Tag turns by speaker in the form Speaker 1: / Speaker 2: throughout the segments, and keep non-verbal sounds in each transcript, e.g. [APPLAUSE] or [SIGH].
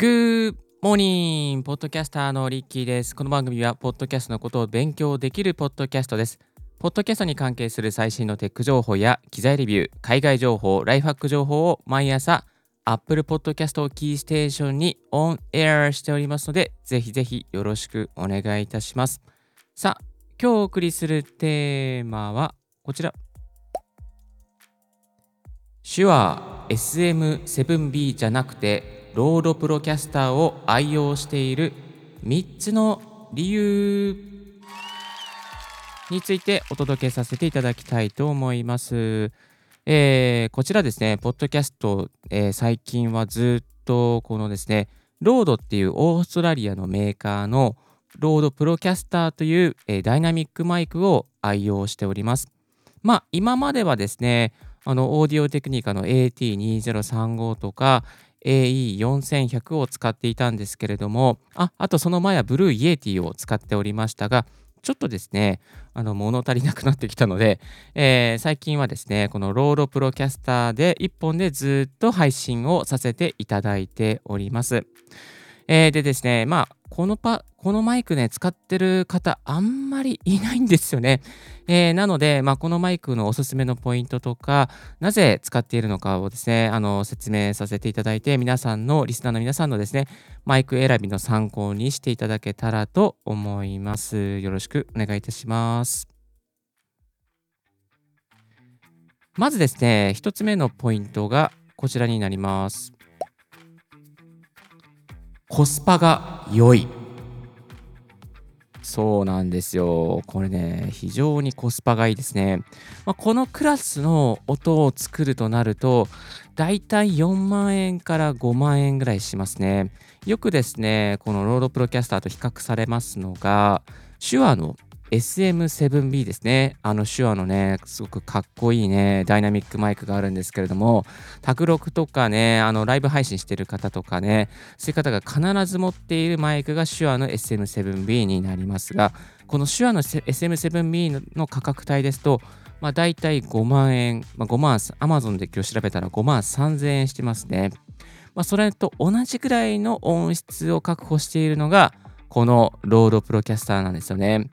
Speaker 1: Good morning! ポッドキャスターのリッキーです。この番組は、ポッドキャストのことを勉強できるポッドキャストです。ポッドキャストに関係する最新のテック情報や機材レビュー、海外情報、ライフハック情報を毎朝、Apple Podcast をキーステーションにオンエアしておりますので、ぜひぜひよろしくお願いいたします。さあ、今日お送りするテーマはこちら。SHURE SM7B じゃなくて、 RODE Procaster を愛用している3つの理由についてお届けさせていただきたいと思います。えーこちらですね、ポッドキャスト、えー最近はずっとこのですね、 RODE っていうオーストラリアのメーカーの RODE Procaster という、えーダイナミックマイクを愛用しております。まあ、今まではですね、あのオーディオテクニカの AT2035 とか AE4100 を使っていたんですけれども、ああとその前は Blue Yeti を使っておりましたが、ちょっとですね、あの物足りなくなってきたので、えー最近はですね、この RODE Procaster で1本でずっと配信をさせていただいております。えーでですね、まあ、このパ、このマイクね、使ってる方、あんまりいないんですよね。えーなので、まあ、このマイクのおすすめのポイントとか、なぜ使っているのかをですね、あの、説明させていただいて、皆さんの、リスナーの皆さんのですね、マイク選びの参考にしていただけたらと思います。よろしくお願いいたします。まずですね、一つ目のポイントがこちらになります。コスパが良い。そうなんですよ。これね、非常にコスパがいいですね。まあ、このクラスの音を作るとなると、だいたい4万円から5万円ぐらいしますね。よくですね、この RODE Procaster と比較されますのが、 SHURE の SM7B ですね。あの SHURE のね、すごくかっこいいね、ダイナミックマイクがあるんですけれども、卓録とかね、あのライブ配信してる方とかね、そういう方が必ず持っているマイクが手話の SM7B になりますが、この手話の SM7B の価格帯ですと、まあ、大体5万円、まあ、5万、Amazon で今日調べたら5万3000円してますね。まあ、それと同じくらいの音質を確保しているのが、この RODE Procaster なんですよね。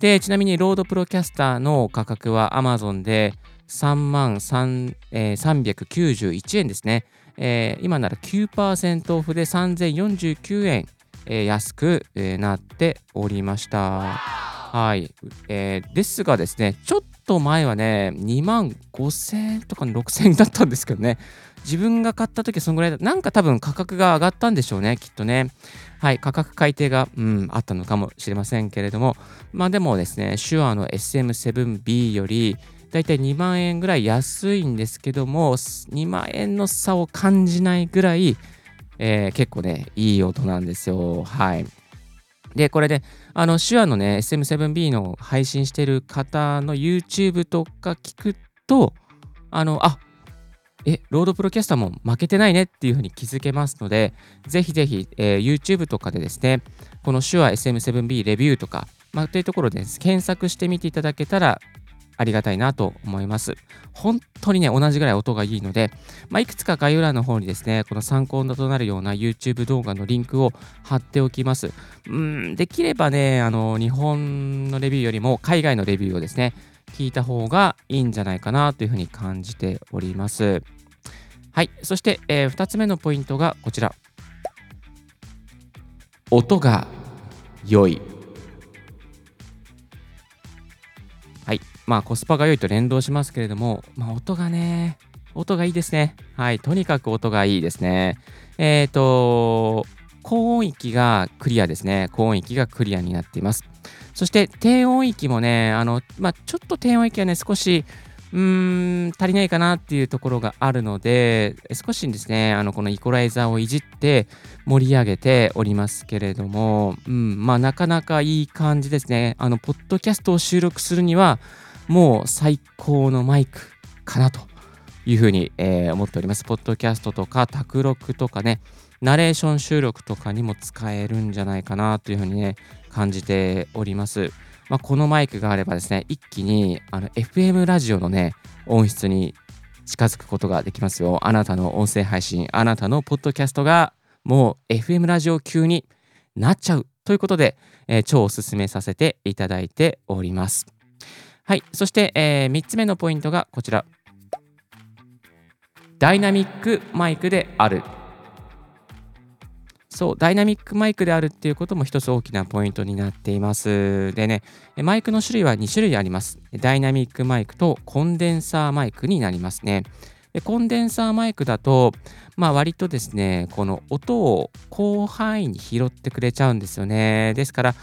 Speaker 1: で、ちなみに RODE Procaster の価格は Amazon で3万3、えー391円ですね。えー今なら9%オフで3049円、えー安く、えーなっておりました。はい、えーですがですね、ちょっと前はね、2万5000円とか6000円だったんですけどね、自分が買った時はそのぐらいだ、なんか多分価格が上がったんでしょうね、きっとね。はい、価格改定が、うん、あったのかもしれませんけれども、まあでもですね、手話の SM7B より、だいたい2万円ぐらい安いんですけども、2万円の差を感じないぐらい、えー結構ね、いい音なんですよ。はい。で、これで、あの、 SHURE のね、SM7B の配信してる方の YouTube とか聞くと、あの、あえ、 RODE Procaster も負けてないねっていうふうに気づけますので、ぜひぜひ、えー YouTube とかでですね、この手話 SM7B レビューとか、まあ、というところで検索してみていただけたらありがたいなと思います。本当にね、同じぐらい音がいいので、まあ、いくつか概要欄の方にですね、この参考となるような YouTube 動画のリンクを貼っておきます。うん、できればね、あの、日本のレビューよりも海外のレビューをですね、聞いた方がいいんじゃないかなというふうに感じております。はい。そして、え2つ目のポイントがこちら。音が良い。まあ、コスパが良いと連動しますけれども、まあ、音がね、音がいいですね。はい。とにかく音がいいですね。えっ、と、高音域がクリアですね。高音域がクリアになっています。そして低音域もね、あの、まあ、ちょっと低音域はね、少し、うーん、足りないかなっていうところがあるので、少しですね、あの、このイコライザーをいじって盛り上げておりますけれども、うん、まあ、なかなかいい感じですね。あの、ポッドキャストを収録するには、もう最高のマイクかなというふうに、えー思っております。ポッドキャストとか、卓録とかね、ナレーション収録とかにも使えるんじゃないかなというふうにね、感じております。まあ、このマイクがあればですね、一気にあの FM ラジオのね、音質に近づくことができますよ。あなたの音声配信、あなたのポッドキャストがもう FM ラジオ級になっちゃうということで、えー、超おすすめさせていただいております。はい、そして、えー、3つ目のポイントがこちら。ダイナミックマイクである。そう、ダイナミックマイクであるっていうことも一つ大きなポイントになっています。でね、マイクの種類は2種類あります。ダイナミックマイクとコンデンサーマイクになりますね。でコンデンサーマイクだと、まあ、割とですね、この音を広範囲に拾ってくれちゃうんですよね。ですから、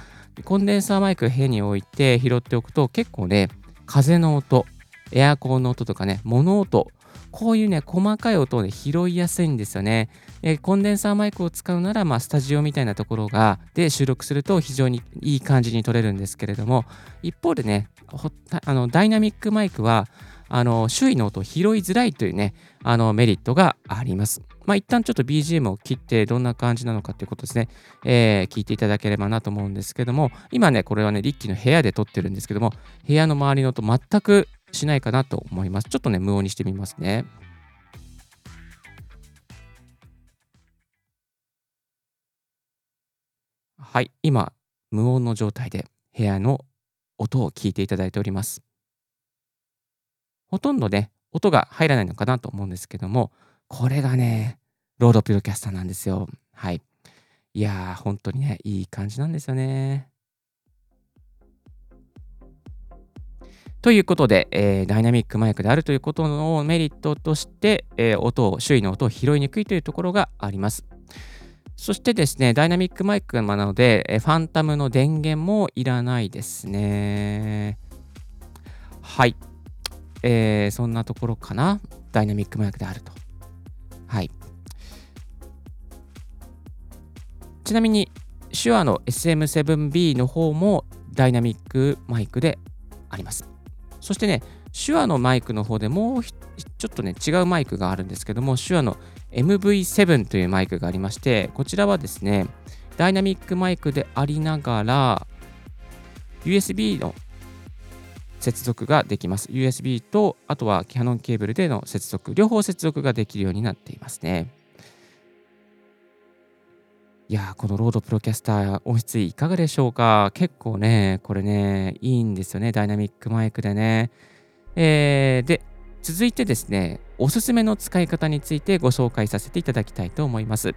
Speaker 1: コンデンサーマイクを部屋に置いて拾っておくと結構ね、風の音、エアコンの音とかね、物音、こういうね、細かい音を、ね、拾いやすいんですよね。えコンデンサーマイクを使うなら、まあ、スタジオみたいなところがで収録すると非常にいい感じに撮れるんですけれども、一方でね、あのダイナミックマイクはあの周囲の音を拾いづらいというね、あのメリットがあります。まあ、一旦ちょっと BGM を切ってどんな感じなのかということですね、えー、聞いていただければなと思うんですけども、今ね、これはね、リッキーの部屋で撮ってるんですけども、部屋の周りの音全くしないかなと思います。ちょっとね、無音にしてみますね。はい、今、無音の状態で部屋の音を聞いていただいております。ほとんどね、音が入らないのかなと思うんですけども、これがね、 RODE Procaster なんですよ。はい。いやー、本当にね、いい感じなんですよね。ということで、えー、ダイナミックマイクであるということのメリットとして、えー、音を、周囲の音を拾いにくいというところがあります。そしてですね、ダイナミックマイクなので、えー、ファンタムの電源もいらないですね。はい。えー、そんなところかな。ダイナミックマイクであると。はい。ちなみに、手話の SM7B の方もダイナミックマイクであります。そしてね、手話のマイクの方でもうちょっとね、違うマイクがあるんですけども、 SHURE の MV7 というマイクがありまして、こちらはですね、ダイナミックマイクでありながら、USB の接続ができます。USB と、あとはキャノンケーブルでの接続、両方接続ができるようになっていますね。いやこの RODE Procaster 音質いかがでしょうか？結構ね、これね、いいんですよね。ダイナミックマイクでね。えー、で、続いてですね、おすすめの使い方についてご紹介させていただきたいと思います。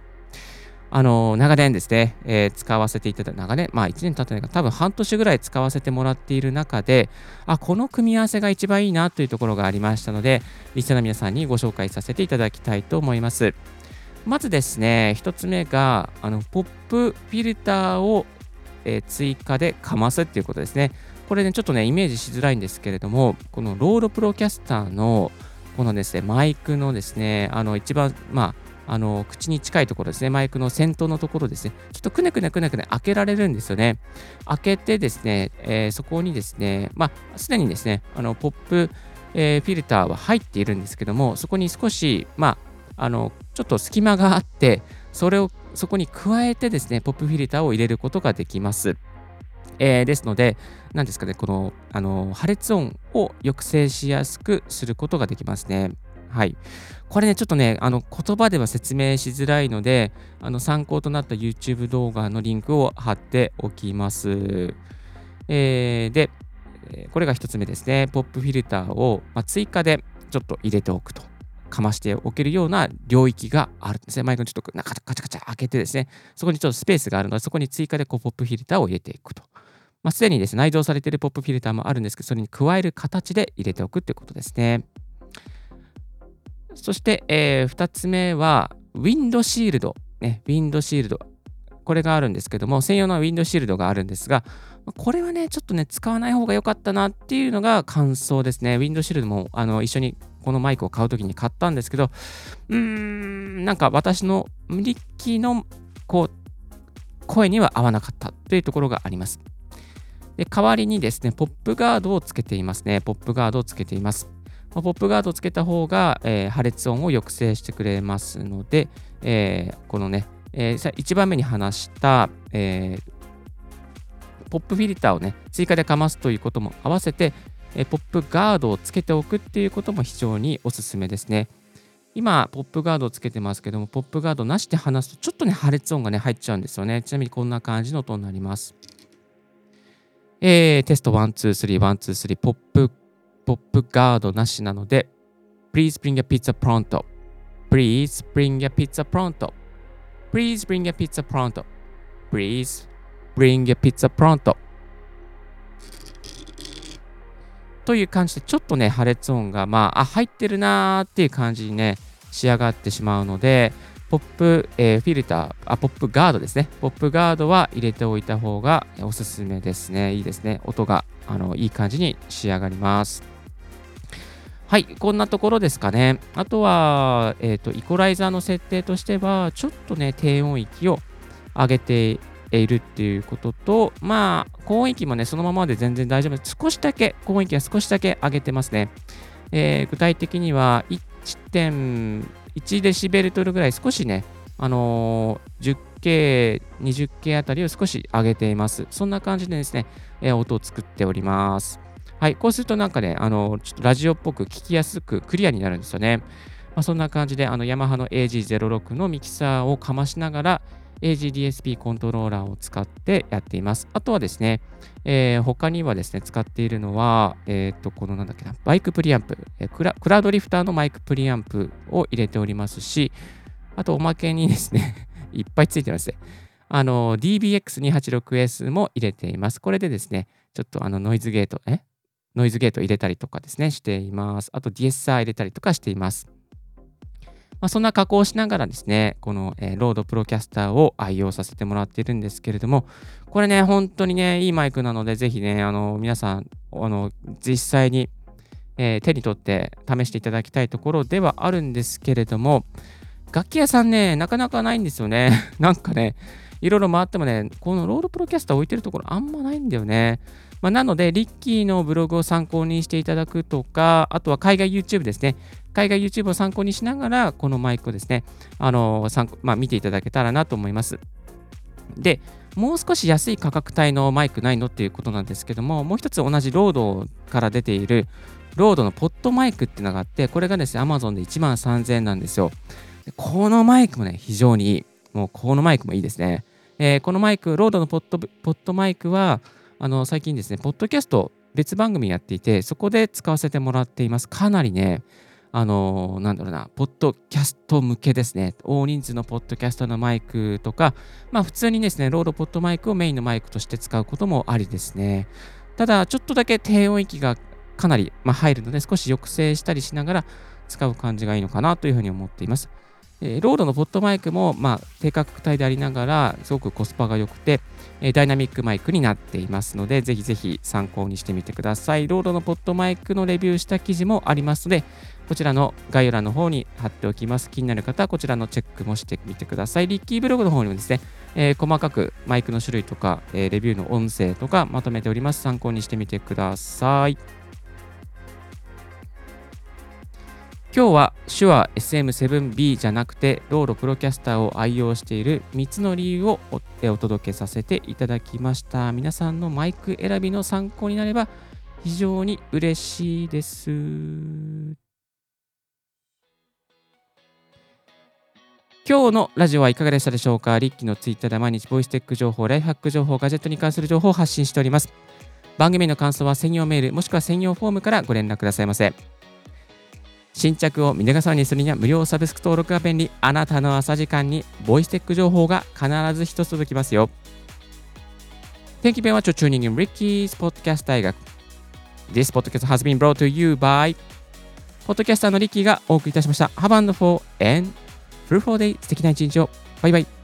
Speaker 1: あの、長年ですね、えー、使わせていただいた、長年、まあ1年経ってないか、多分半年ぐらい使わせてもらっている中で、あ、この組み合わせが一番いいなというところがありましたので、リスナーの皆さんにご紹介させていただきたいと思います。まずですね、1つ目が、あの、ポップフィルターを、えー、追加でかますっていうことですね。これね、ちょっとね、イメージしづらいんですけれども、この RODE Procaster の、このですね、マイクのですね、あの、一番、まあ、あの口に近いところですね、マイクの先頭のところですね、ちょっとくねくねくねくね開けられるんですよね。開けてですね、えー、そこにですね、まあ、すでにですね、あのポップ、えー、フィルターは入っているんですけども、そこに少し、まあ、あのちょっと隙間があって、それをそこに加えてですね、ポップフィルターを入れることができます。えー、ですので、何ですかね、このあの破裂音を抑制しやすくすることができますね。はい。これね、ちょっとね、あの言葉では説明しづらいので、あの参考となった YouTube 動画のリンクを貼っておきます。えー、で、これが1つ目ですね。ポップフィルターを、ま、追加でちょっと入れておくと。かましておけるような領域があるんですね。マイクのちょっとカチャカチャカチャ開けてですね、そこにちょっとスペースがあるので、そこに追加でこうポップフィルターを入れていくと。まあ、すでにですね、内蔵されているポップフィルターもあるんですけど、それに加える形で入れておくってことですね。そして、えー、2つ目は、ウィンドシールド。ね、ウィンドシールド。これがあるんですけども、専用のウィンドシールドがあるんですが、これはね、ちょっとね、使わない方が良かったなっていうのが感想ですね。ウィンドシールドもあの一緒にこのマイクを買うときに買ったんですけど、うーん、なんか私の無力のこう声には合わなかったというところがあります。で代わりにですね、ポップガードをつけていますね。ポップガードをつけています。まポップガードをつけた方が、えー、破裂音を抑制してくれますので、えー、このね、えー、1番目に話した、えポップフィルターをね、追加でかますということも合わせて、えポップガードをつけておくっていうことも非常におすすめですね。今、ポップガードをつけてますけども、ポップガードなしで話すと、ちょっとね、破裂音がね、入っちゃうんですよね。ちなみにこんな感じの音になります。えー、テスト1、2、3、1、2、3、ポップ、ポップガードなしなので、Please bring a pizza pronto. Please bring a pizza pronto. Please bring a pizza pronto. Please bring a pizza pronto. という感じで、ちょっとね、破裂音が、まあ、あ、入ってるなーっていう感じにね、仕上がってしまうので、ポップ、えー、フィルターあ、ポップガードですね。ポップガードは入れておいた方がおすすめですね。いいですね。音があのいい感じに仕上がります。はい、こんなところですかね。あとは、えっ、ー、と、イコライザーの設定としては、ちょっとね、低音域を上げているっていうことと、まあ、高音域もね、そのままで全然大丈夫です。少しだけ、高音域は少しだけ上げてますね。えー、具体的には1.1デシベルトルぐらい少しね、あのー、10K、20K あたりを少し上げています。そんな感じでですね、えー、音を作っております。はい、こうするとなんかね、あのちょっとラジオっぽく聞きやすくクリアになるんですよね。まあ、そんな感じで、あのヤマハの AG06 のミキサーをかましながら、AGDSP コントローラーを使ってやっています。あとはですね、えー、他にはですね、使っているのは、えっ、ー、と、このなんだっけな、バイクプリアンプ、えークラ、クラウドリフターのマイクプリアンプを入れておりますし、あとおまけにですね [LAUGHS] いっぱいついてますね。あの、DBX286S も入れています。これでですね、ちょっとあのノイズゲート、えノイズゲート入れたりとかですね、しています。あと DSR 入れたりとかしています。まあ、そんな加工をしながらですね、この、えー、 RODE Procasterを愛用させてもらっているんですけれども、これね、本当にね、いいマイクなので、ぜひね、あの皆さん、あの実際に、えー、手に取って試していただきたいところではあるんですけれども、楽器屋さんね、なかなかないんですよね。[LAUGHS] なんかね、いろいろ回ってもね、この RODE Procaster置いてるところあんまないんだよね。まあ、なので、リッキーのブログを参考にしていただくとか、あとは海外 YouTube ですね。海外 YouTube を参考にしながら、このマイクをですね、あの参考まあ、見ていただけたらなと思います。で、もう少し安い価格帯のマイクないのっていうことなんですけども、もう一つ同じ RODEから出ている、 RODEの PodMicっていうのがあって、これがですね、Amazon で1万3000円なんですよ。このマイクもね、非常にいい。もうこのマイクもいいですね。えー、このマイク、 RODEの PodPodMicは、あの最近ですね、ポッドキャスト別番組やっていて、そこで使わせてもらっています。かなりね、あのなんだろうな、ポッドキャスト向けですね。大人数のポッドキャストのマイクとか、まあ普通にですね、 RODE PodMicをメインのマイクとして使うこともありですね。ただ、ちょっとだけ低音域がかなり、まあ、入るので、少し抑制したりしながら使う感じがいいのかなというふうに思っています。えー、 RODEの PodMicも、まあ、低価格帯でありながら、すごくコスパが良くて、えー、ダイナミックマイクになっていますので、ぜひぜひ参考にしてみてください。 RODEの PodMicのレビューした記事もありますので、こちらの概要欄の方に貼っておきます。気になる方はこちらのチェックもしてみてください。リッキーブログの方にもですね、えー、細かくマイクの種類とか、え、レビューの音声とかまとめております。参考にしてみてください。今日は手話 SM7B じゃなくて RODE Procasterを愛用している3つの理由をお届けさせていただきました。皆さんのマイク選びの参考になれば非常に嬉しいです。今日のラジオはいかがでしたでしょうか？リッキーのツイッターで毎日ボイステック情報、ライフハック情報、ガジェットに関する情報を発信しております。番組の感想は専用メールもしくは専用フォームからご連絡くださいませ。新着を見逃さにするには無料サブスク登録が便利。あなたの朝時間にボイステック情報が必ず一つ届きますよ。Thank you very much for tuning in Ricky's Podcast 大学。This podcast has been brought to you by ポッドキャスターのリッキーがお送りいたしました。Have and for and fruitful day 素敵な一日を。バイバイ。